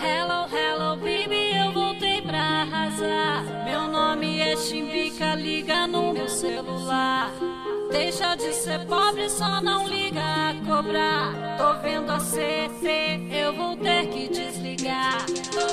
Hello, hello, baby, eu voltei pra arrasar. Meu nome é Chimbica, liga no meu celular. Deixa de ser pobre, só não liga a cobrar. Tô vendo a CP, eu vou ter que desligar. Tô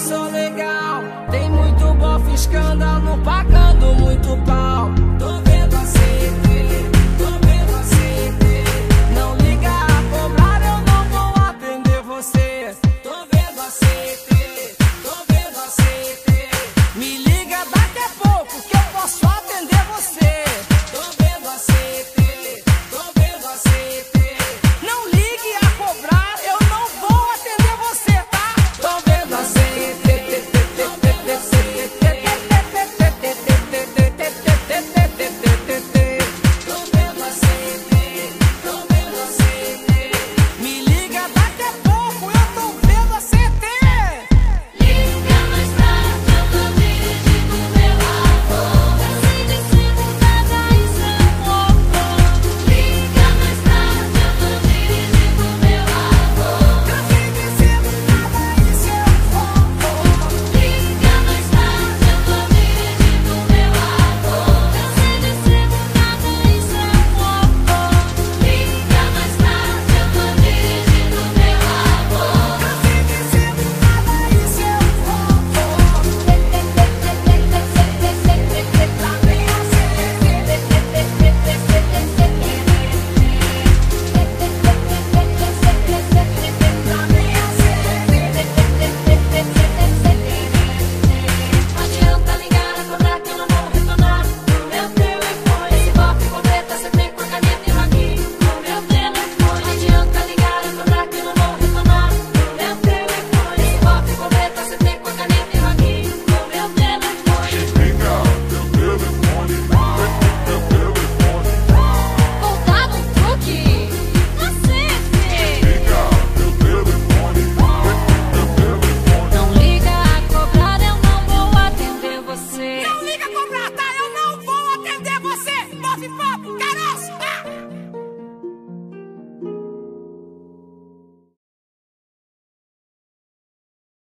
sou legal. Tem muito bofe, escândalo, pagando muito pau. up, get us